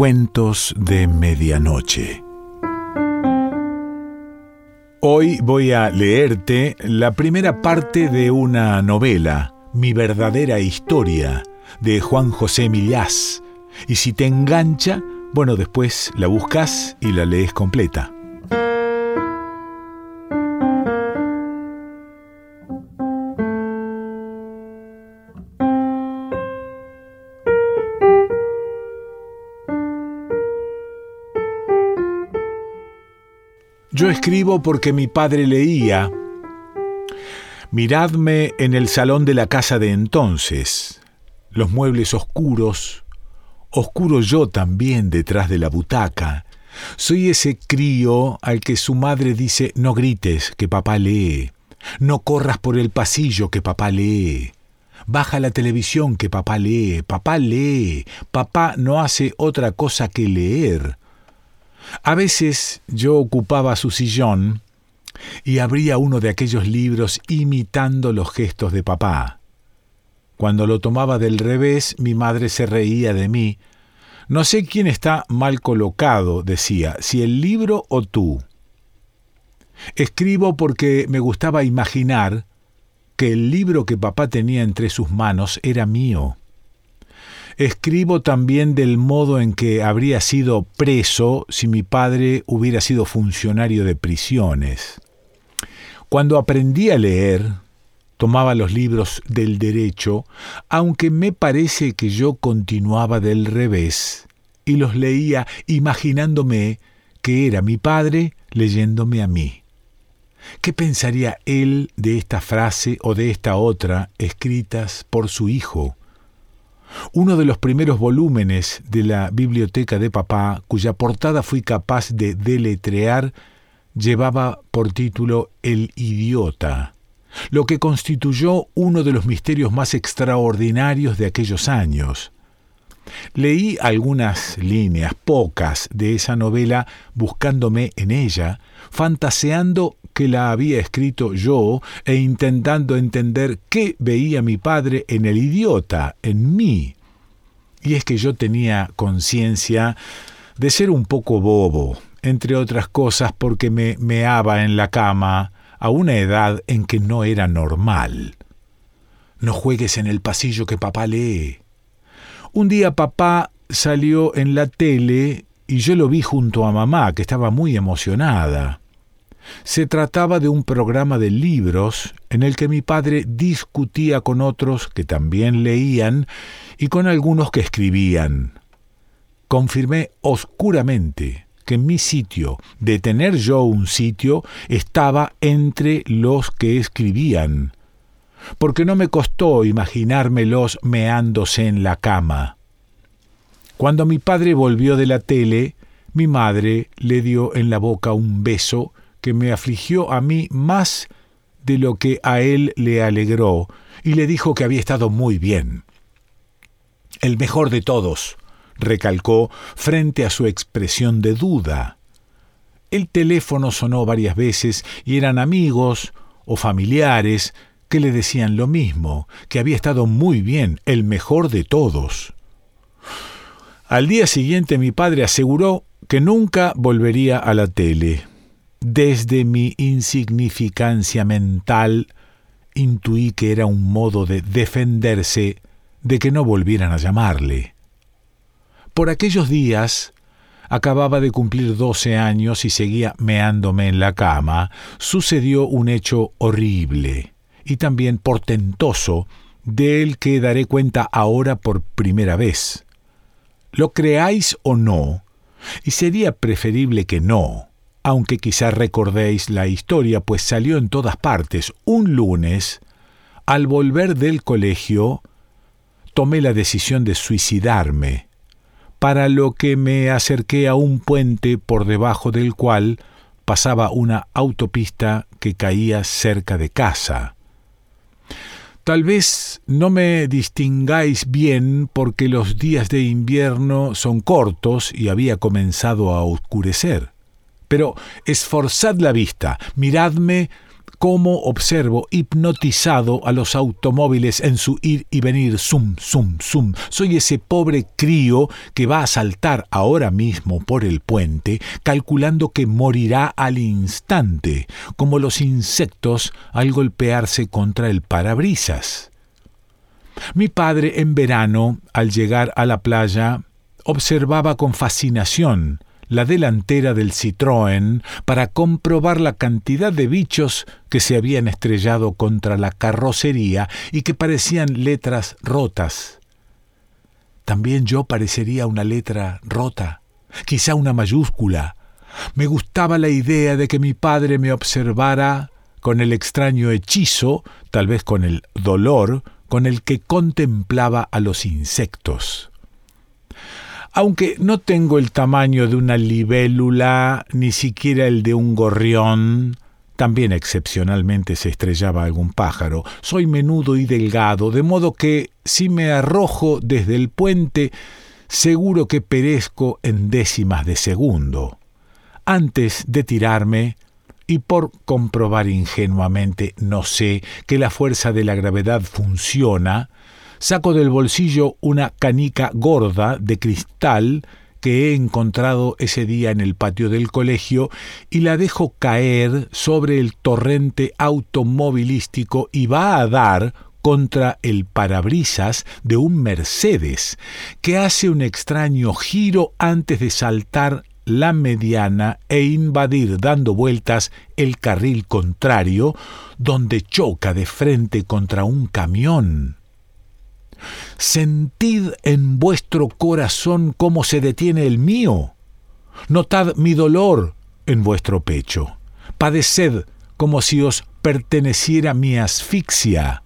Cuentos de Medianoche. Hoy voy a leerte la primera parte de una novela, Mi verdadera historia, de Juan José Millás. Y si te engancha, bueno, después la buscas y la lees completa. Yo escribo porque mi padre leía. Miradme en el salón de la casa de entonces, los muebles oscuros, oscuro yo también detrás de la butaca. Soy ese crío al que su madre dice no grites, que papá lee, no corras por el pasillo, que papá lee. Baja la televisión que papá lee, papá lee, papá no hace otra cosa que leer. A veces yo ocupaba su sillón y abría uno de aquellos libros imitando los gestos de papá. Cuando lo tomaba del revés, mi madre se reía de mí. No sé quién está mal colocado, decía, si el libro o tú. Escribo porque me gustaba imaginar que el libro que papá tenía entre sus manos era mío. Escribo también del modo en que habría sido preso si mi padre hubiera sido funcionario de prisiones. Cuando aprendí a leer, tomaba los libros del derecho, aunque me parece que yo continuaba del revés, y los leía imaginándome que era mi padre leyéndome a mí. ¿Qué pensaría él de esta frase o de esta otra escritas por su hijo? Uno de los primeros volúmenes de la biblioteca de papá, cuya portada fui capaz de deletrear, llevaba por título El idiota, lo que constituyó uno de los misterios más extraordinarios de aquellos años. Leí algunas líneas, pocas, de esa novela buscándome en ella, fantaseando que la había escrito yo e intentando entender qué veía mi padre en el idiota, en mí. Y es que yo tenía conciencia de ser un poco bobo, entre otras cosas porque me meaba en la cama a una edad en que no era normal. No juegues en el pasillo que papá lee. Un día papá salió en la tele y yo lo vi junto a mamá, que estaba muy emocionada. Se trataba de un programa de libros en el que mi padre discutía con otros que también leían y con algunos que escribían. Confirmé oscuramente que mi sitio, de tener yo un sitio, estaba entre los que escribían, porque no me costó imaginármelos meándose en la cama. Cuando mi padre volvió de la tele, mi madre le dio en la boca un beso que me afligió a mí más de lo que a él le alegró, y le dijo que había estado muy bien. El mejor de todos, recalcó frente a su expresión de duda. El teléfono sonó varias veces y eran amigos o familiares que le decían lo mismo, que había estado muy bien, el mejor de todos. Al día siguiente mi padre aseguró que nunca volvería a la tele. Desde mi insignificancia mental intuí que era un modo de defenderse de que no volvieran a llamarle. Por aquellos días acababa de cumplir doce años y seguía meándome en la cama, sucedió un hecho horrible y también portentoso del que daré cuenta ahora por primera vez. Lo creáis o no, y sería preferible que no, aunque quizá recordéis la historia, pues salió en todas partes. Un lunes, al volver del colegio, tomé la decisión de suicidarme, para lo que me acerqué a un puente por debajo del cual pasaba una autopista que caía cerca de casa. Tal vez no me distingáis bien porque los días de invierno son cortos y había comenzado a oscurecer. Pero esforzad la vista, miradme cómo observo hipnotizado a los automóviles en su ir y venir, zum, zum, zum. Soy ese pobre crío que va a saltar ahora mismo por el puente, calculando que morirá al instante, como los insectos al golpearse contra el parabrisas. Mi padre en verano, al llegar a la playa, observaba con fascinación la delantera del Citroën para comprobar la cantidad de bichos que se habían estrellado contra la carrocería y que parecían letras rotas. También yo parecería una letra rota, quizá una mayúscula. Me gustaba la idea de que mi padre me observara con el extraño hechizo, tal vez con el dolor, con el que contemplaba a los insectos. Aunque no tengo el tamaño de una libélula, ni siquiera el de un gorrión, también excepcionalmente se estrellaba algún pájaro. Soy menudo y delgado, de modo que si me arrojo desde el puente, seguro que perezco en décimas de segundo. Antes de tirarme, y por comprobar ingenuamente, no sé, que la fuerza de la gravedad funciona, Saco del bolsillo una canica gorda de cristal que he encontrado ese día en el patio del colegio y la dejo caer sobre el torrente automovilístico y va a dar contra el parabrisas de un Mercedes, que hace un extraño giro antes de saltar la mediana e invadir dando vueltas el carril contrario, donde choca de frente contra un camión. Sentid en vuestro corazón cómo se detiene el mío. Notad mi dolor en vuestro pecho. Padeced como si os perteneciera mi asfixia.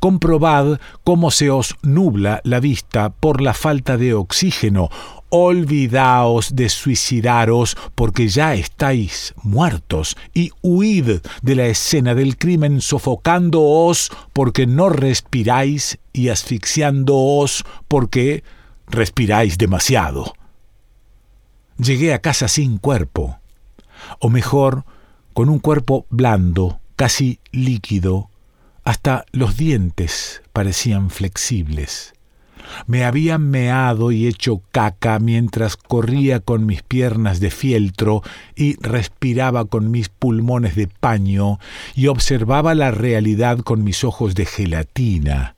Comprobad cómo se os nubla la vista por la falta de oxígeno, olvidaos de suicidaros porque ya estáis muertos y huid de la escena del crimen sofocándoos porque no respiráis y asfixiándoos porque respiráis demasiado. Llegué a casa sin cuerpo, o mejor, con un cuerpo blando, casi líquido, hasta los dientes parecían flexibles. Me había meado y hecho caca mientras corría con mis piernas de fieltro y respiraba con mis pulmones de paño y observaba la realidad con mis ojos de gelatina.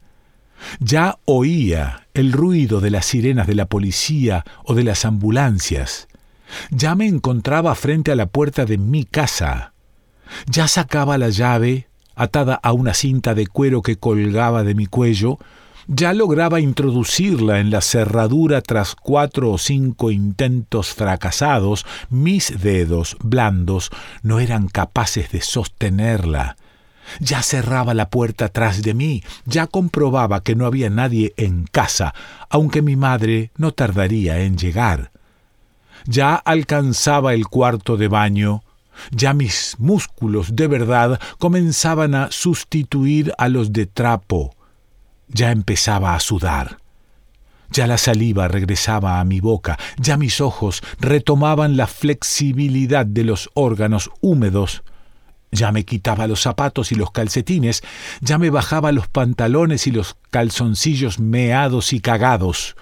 Ya oía el ruido de las sirenas de la policía o de las ambulancias. Ya me encontraba frente a la puerta de mi casa. Ya sacaba la llave, atada a una cinta de cuero que colgaba de mi cuello, ya lograba introducirla en la cerradura tras cuatro o cinco intentos fracasados, mis dedos blandos no eran capaces de sostenerla. Ya cerraba la puerta tras de mí, ya comprobaba que no había nadie en casa, aunque mi madre no tardaría en llegar. Ya alcanzaba el cuarto de baño, ya mis músculos de verdad comenzaban a sustituir a los de trapo. Ya empezaba a sudar. Ya la saliva regresaba a mi boca, ya mis ojos retomaban la flexibilidad de los órganos húmedos. Ya me quitaba los zapatos y los calcetines, ya me bajaba los pantalones y los calzoncillos meados y cagados.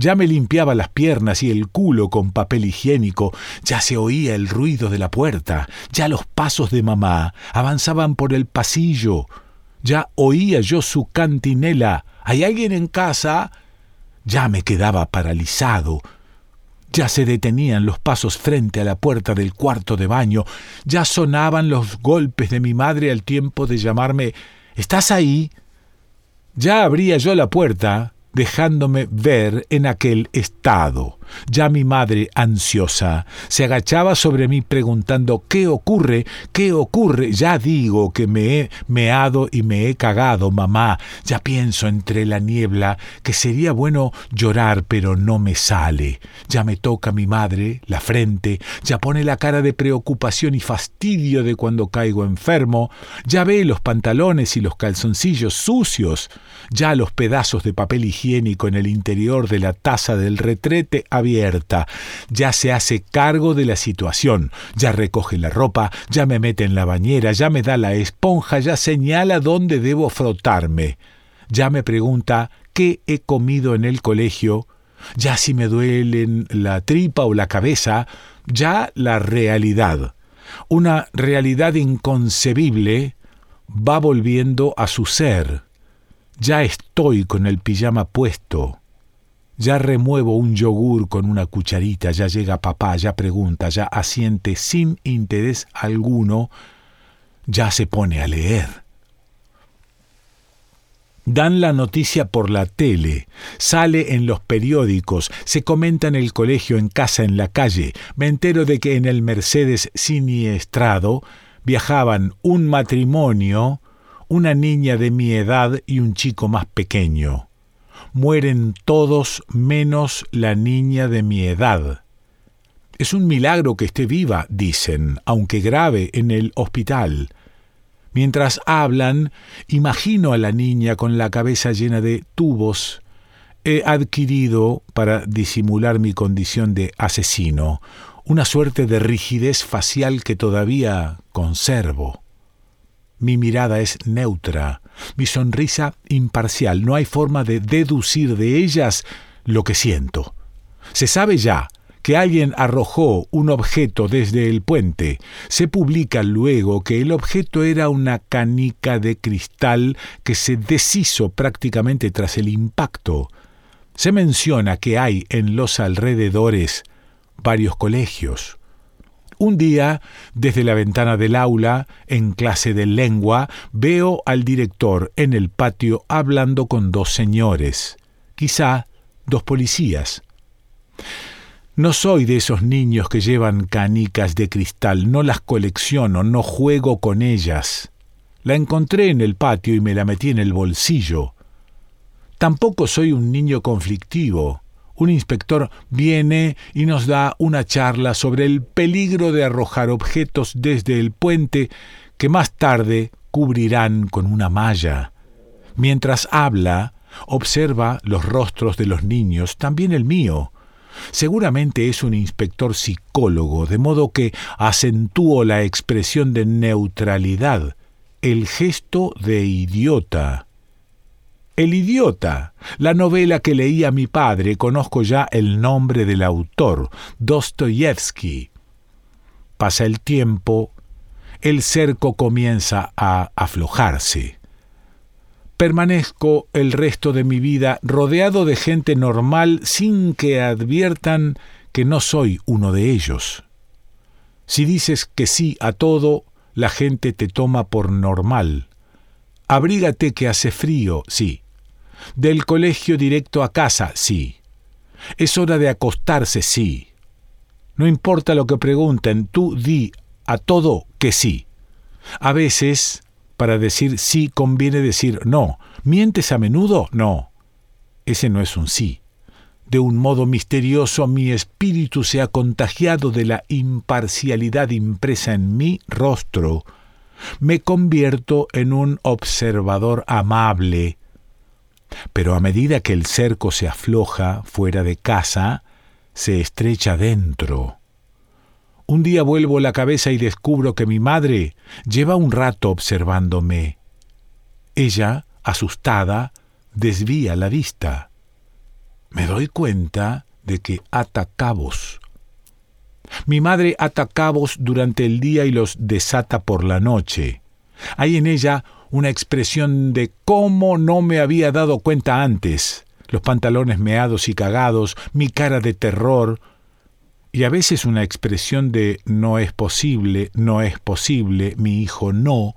Ya me limpiaba las piernas y el culo con papel higiénico, ya se oía el ruido de la puerta, ya los pasos de mamá avanzaban por el pasillo, ya oía yo su cantinela. ¿Hay alguien en casa? Ya me quedaba paralizado. Ya se detenían los pasos frente a la puerta del cuarto de baño. Ya sonaban los golpes de mi madre al tiempo de llamarme ¿Estás ahí? Ya abría yo la puerta dejándome ver en aquel estado. Ya mi madre, ansiosa, se agachaba sobre mí preguntando ¿Qué ocurre? ¿Qué ocurre? Ya digo que me he meado y me he cagado, mamá. Ya pienso entre la niebla que sería bueno llorar, pero no me sale. Ya me toca mi madre la frente, ya pone la cara de preocupación y fastidio de cuando caigo enfermo, ya ve los pantalones y los calzoncillos sucios, ya los pedazos de papel higiénico en el interior de la taza del retrete abierta. Ya se hace cargo de la situación, ya recoge la ropa, ya me mete en la bañera, ya me da la esponja, ya señala dónde debo frotarme. Ya me pregunta qué he comido en el colegio, ya si me duelen la tripa o la cabeza, ya la realidad. Una realidad inconcebible va volviendo a su ser. Ya estoy con el pijama puesto. Ya remuevo un yogur con una cucharita, ya llega papá, ya pregunta, ya asiente sin interés alguno, ya se pone a leer. Dan la noticia por la tele, sale en los periódicos, se comenta en el colegio, en casa, en la calle. Me entero de que en el Mercedes siniestrado viajaban un matrimonio, una niña de mi edad y un chico más pequeño. Mueren todos menos la niña de mi edad. Es un milagro que esté viva, dicen, aunque grave, en el hospital. Mientras hablan, imagino a la niña con la cabeza llena de tubos. He adquirido, para disimular mi condición de asesino, una suerte de rigidez facial que todavía conservo. Mi mirada es neutra, mi sonrisa imparcial, no hay forma de deducir de ellas lo que siento. Se sabe ya que alguien arrojó un objeto desde el puente. Se publica luego que el objeto era una canica de cristal que se deshizo prácticamente tras el impacto. Se menciona que hay en los alrededores varios colegios. Un día, desde la ventana del aula, en clase de lengua, veo al director en el patio hablando con dos señores, quizá dos policías. No soy de esos niños que llevan canicas de cristal, no las colecciono, no juego con ellas. La encontré en el patio y me la metí en el bolsillo. Tampoco soy un niño conflictivo. Un inspector viene y nos da una charla sobre el peligro de arrojar objetos desde el puente que más tarde cubrirán con una malla. Mientras habla, observa los rostros de los niños, también el mío, Seguramente es un inspector psicólogo, de modo que acentúo la expresión de neutralidad, el gesto de idiota. El idiota, la novela que leía mi padre, conozco ya el nombre del autor, Dostoyevsky. Pasa el tiempo, el cerco comienza a aflojarse permanezco el resto de mi vida rodeado de gente normal sin que adviertan que no soy uno de ellos. Si dices que sí a todo, la gente te toma por normal. Abrígate que hace frío, sí. Del colegio directo a casa, sí. Es hora de acostarse, sí. No importa lo que pregunten, tú di a todo que sí. A veces para decir sí conviene decir no. ¿Mientes a menudo? No. Ese no es un sí. De un modo misterioso mi espíritu se ha contagiado de la imparcialidad impresa en mi rostro. Me convierto en un observador amable. Pero a medida que el cerco se afloja fuera de casa, se estrecha dentro. Un día vuelvo la cabeza y descubro que mi madre lleva un rato observándome. Ella, asustada, desvía la vista. Me doy cuenta de que ata cabos. Mi madre ata cabos durante el día y los desata por la noche. Hay en ella una expresión de cómo no me había dado cuenta antes. Los pantalones meados y cagados, mi cara de terror, y a veces una expresión de no es posible, no es posible, mi hijo no.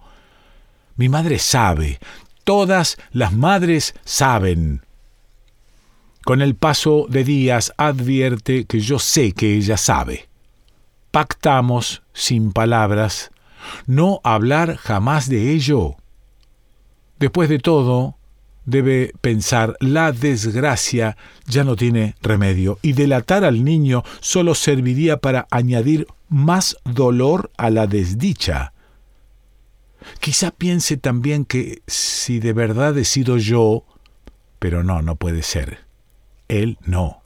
Mi madre sabe, todas las madres saben. Con el paso de días advierte que yo sé que ella sabe. Pactamos, sin palabras, no hablar jamás de ello. Después de todo, debe pensar la desgracia ya no tiene remedio y delatar al niño solo serviría para añadir más dolor a la desdicha. Quizá piense también que si de verdad he sido yo, pero no, no puede ser. Él no.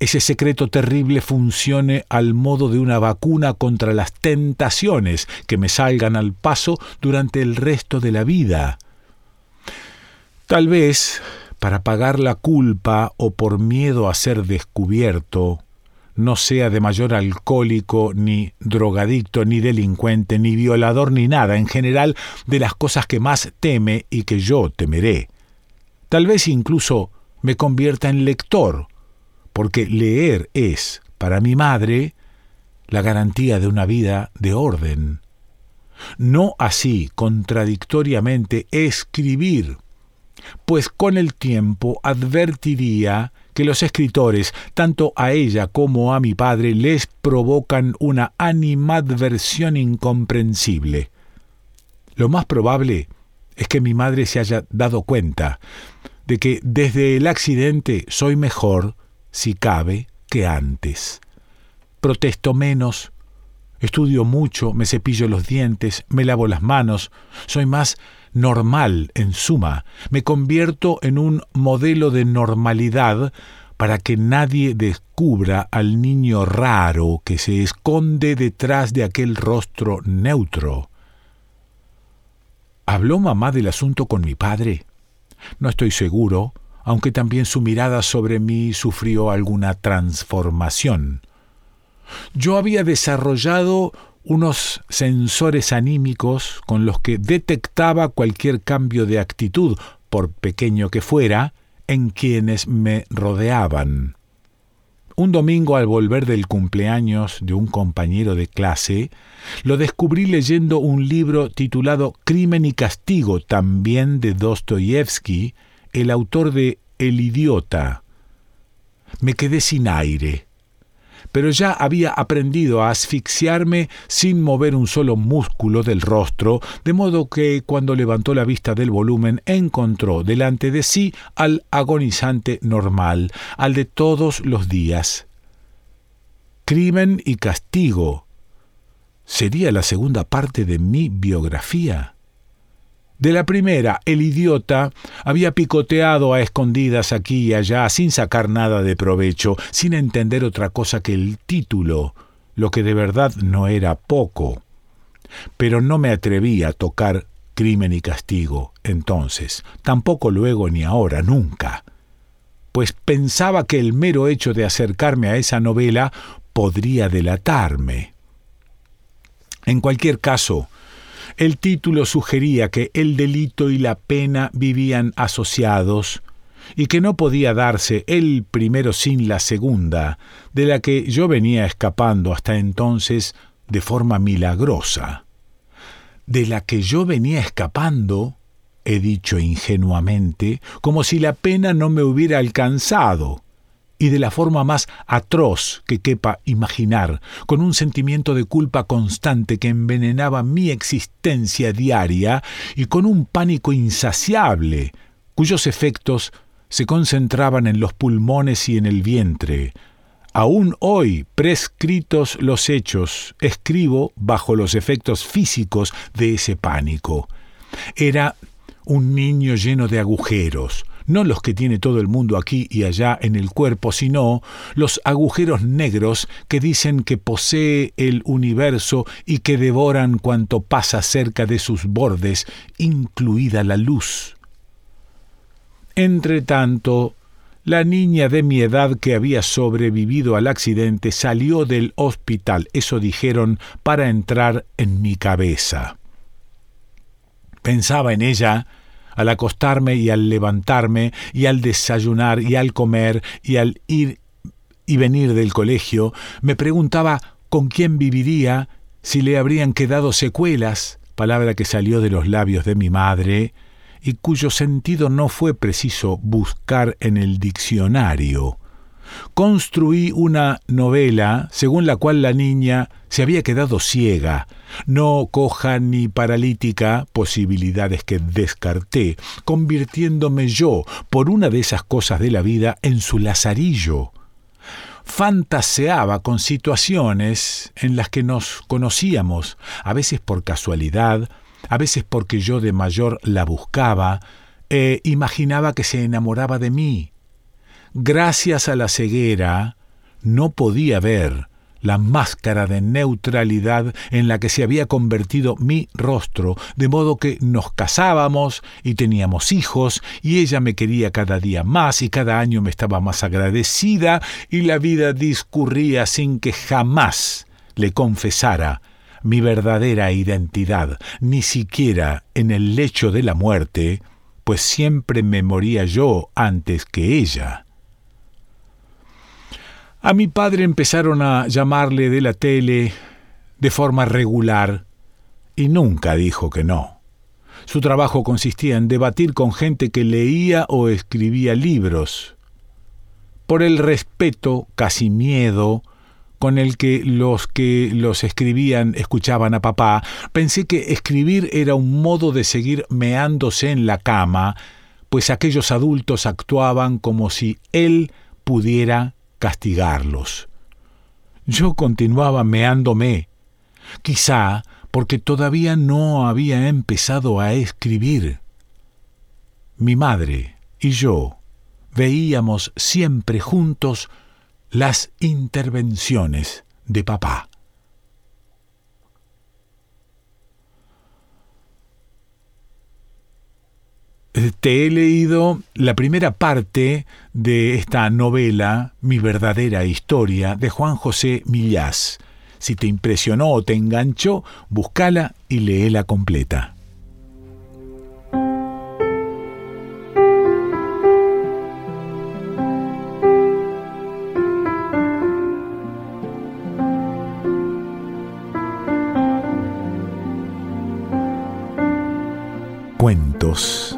ese secreto terrible funcione al modo de una vacuna contra las tentaciones que me salgan al paso durante el resto de la vida. Tal vez, para pagar la culpa o por miedo a ser descubierto, no sea de mayor alcohólico, ni drogadicto, ni delincuente, ni violador, ni nada, en general, de las cosas que más teme y que yo temeré. Tal vez incluso me convierta en lector, porque leer es, para mi madre, la garantía de una vida de orden. No así, contradictoriamente, escribir, pues con el tiempo advertiría que los escritores, tanto a ella como a mi padre, les provocan una animadversión incomprensible. Lo más probable es que mi madre se haya dado cuenta de que desde el accidente soy mejor, si cabe, que antes. Protesto menos, estudio mucho, me cepillo los dientes, me lavo las manos, soy más normal, en suma, me convierto en un modelo de normalidad para que nadie descubra al niño raro que se esconde detrás de aquel rostro neutro. ¿Habló mamá del asunto con mi padre? No estoy seguro, aunque también su mirada sobre mí sufrió alguna transformación. Yo había desarrollado unos sensores anímicos con los que detectaba cualquier cambio de actitud, por pequeño que fuera, en quienes me rodeaban. Un domingo al volver del cumpleaños de un compañero de clase, lo descubrí leyendo un libro titulado Crimen y Castigo, también de Dostoyevsky, el autor de El idiota. Me quedé sin aire pero ya había aprendido a asfixiarme sin mover un solo músculo del rostro, de modo que cuando levantó la vista del volumen encontró delante de sí al agonizante normal, al de todos los días. Crimen y castigo. ¿Sería la segunda parte de mi biografía? De la primera, el idiota había picoteado a escondidas aquí y allá, sin sacar nada de provecho, sin entender otra cosa que el título, lo que de verdad no era poco. Pero no me atreví a tocar crimen y castigo entonces, tampoco luego ni ahora, nunca, pues pensaba que el mero hecho de acercarme a esa novela podría delatarme. En cualquier caso, el título sugería que el delito y la pena vivían asociados y que no podía darse el primero sin la segunda, de la que yo venía escapando hasta entonces de forma milagrosa. De la que yo venía escapando, he dicho ingenuamente, como si la pena no me hubiera alcanzado y de la forma más atroz que quepa imaginar, con un sentimiento de culpa constante que envenenaba mi existencia diaria y con un pánico insaciable, cuyos efectos se concentraban en los pulmones y en el vientre. Aún hoy, prescritos los hechos, escribo bajo los efectos físicos de ese pánico. Era un niño lleno de agujeros, no los que tiene todo el mundo aquí y allá en el cuerpo, sino los agujeros negros que dicen que posee el universo y que devoran cuanto pasa cerca de sus bordes, incluida la luz. Entretanto, la niña de mi edad que había sobrevivido al accidente salió del hospital, eso dijeron, para entrar en mi cabeza. Pensaba en ella al acostarme y al levantarme, y al desayunar y al comer, y al ir y venir del colegio, me preguntaba con quién viviría, si le habrían quedado secuelas, palabra que salió de los labios de mi madre, y cuyo sentido no fue preciso buscar en el diccionario construí una novela según la cual la niña se había quedado ciega, no coja ni paralítica, posibilidades que descarté, convirtiéndome yo, por una de esas cosas de la vida, en su lazarillo. Fantaseaba con situaciones en las que nos conocíamos, a veces por casualidad, a veces porque yo de mayor la buscaba, e imaginaba que se enamoraba de mí, gracias a la ceguera, no podía ver la máscara de neutralidad en la que se había convertido mi rostro, de modo que nos casábamos y teníamos hijos, y ella me quería cada día más y cada año me estaba más agradecida, y la vida discurría sin que jamás le confesara mi verdadera identidad, ni siquiera en el lecho de la muerte, pues siempre me moría yo antes que ella. A mi padre empezaron a llamarle de la tele de forma regular y nunca dijo que no. Su trabajo consistía en debatir con gente que leía o escribía libros. Por el respeto, casi miedo, con el que los que los escribían escuchaban a papá, pensé que escribir era un modo de seguir meándose en la cama, pues aquellos adultos actuaban como si él pudiera castigarlos. Yo continuaba meándome, quizá porque todavía no había empezado a escribir. Mi madre y yo veíamos siempre juntos las intervenciones de papá. Te he leído la primera parte de esta novela, Mi verdadera historia, de Juan José Millás. Si te impresionó o te enganchó, búscala y léela completa. Cuentos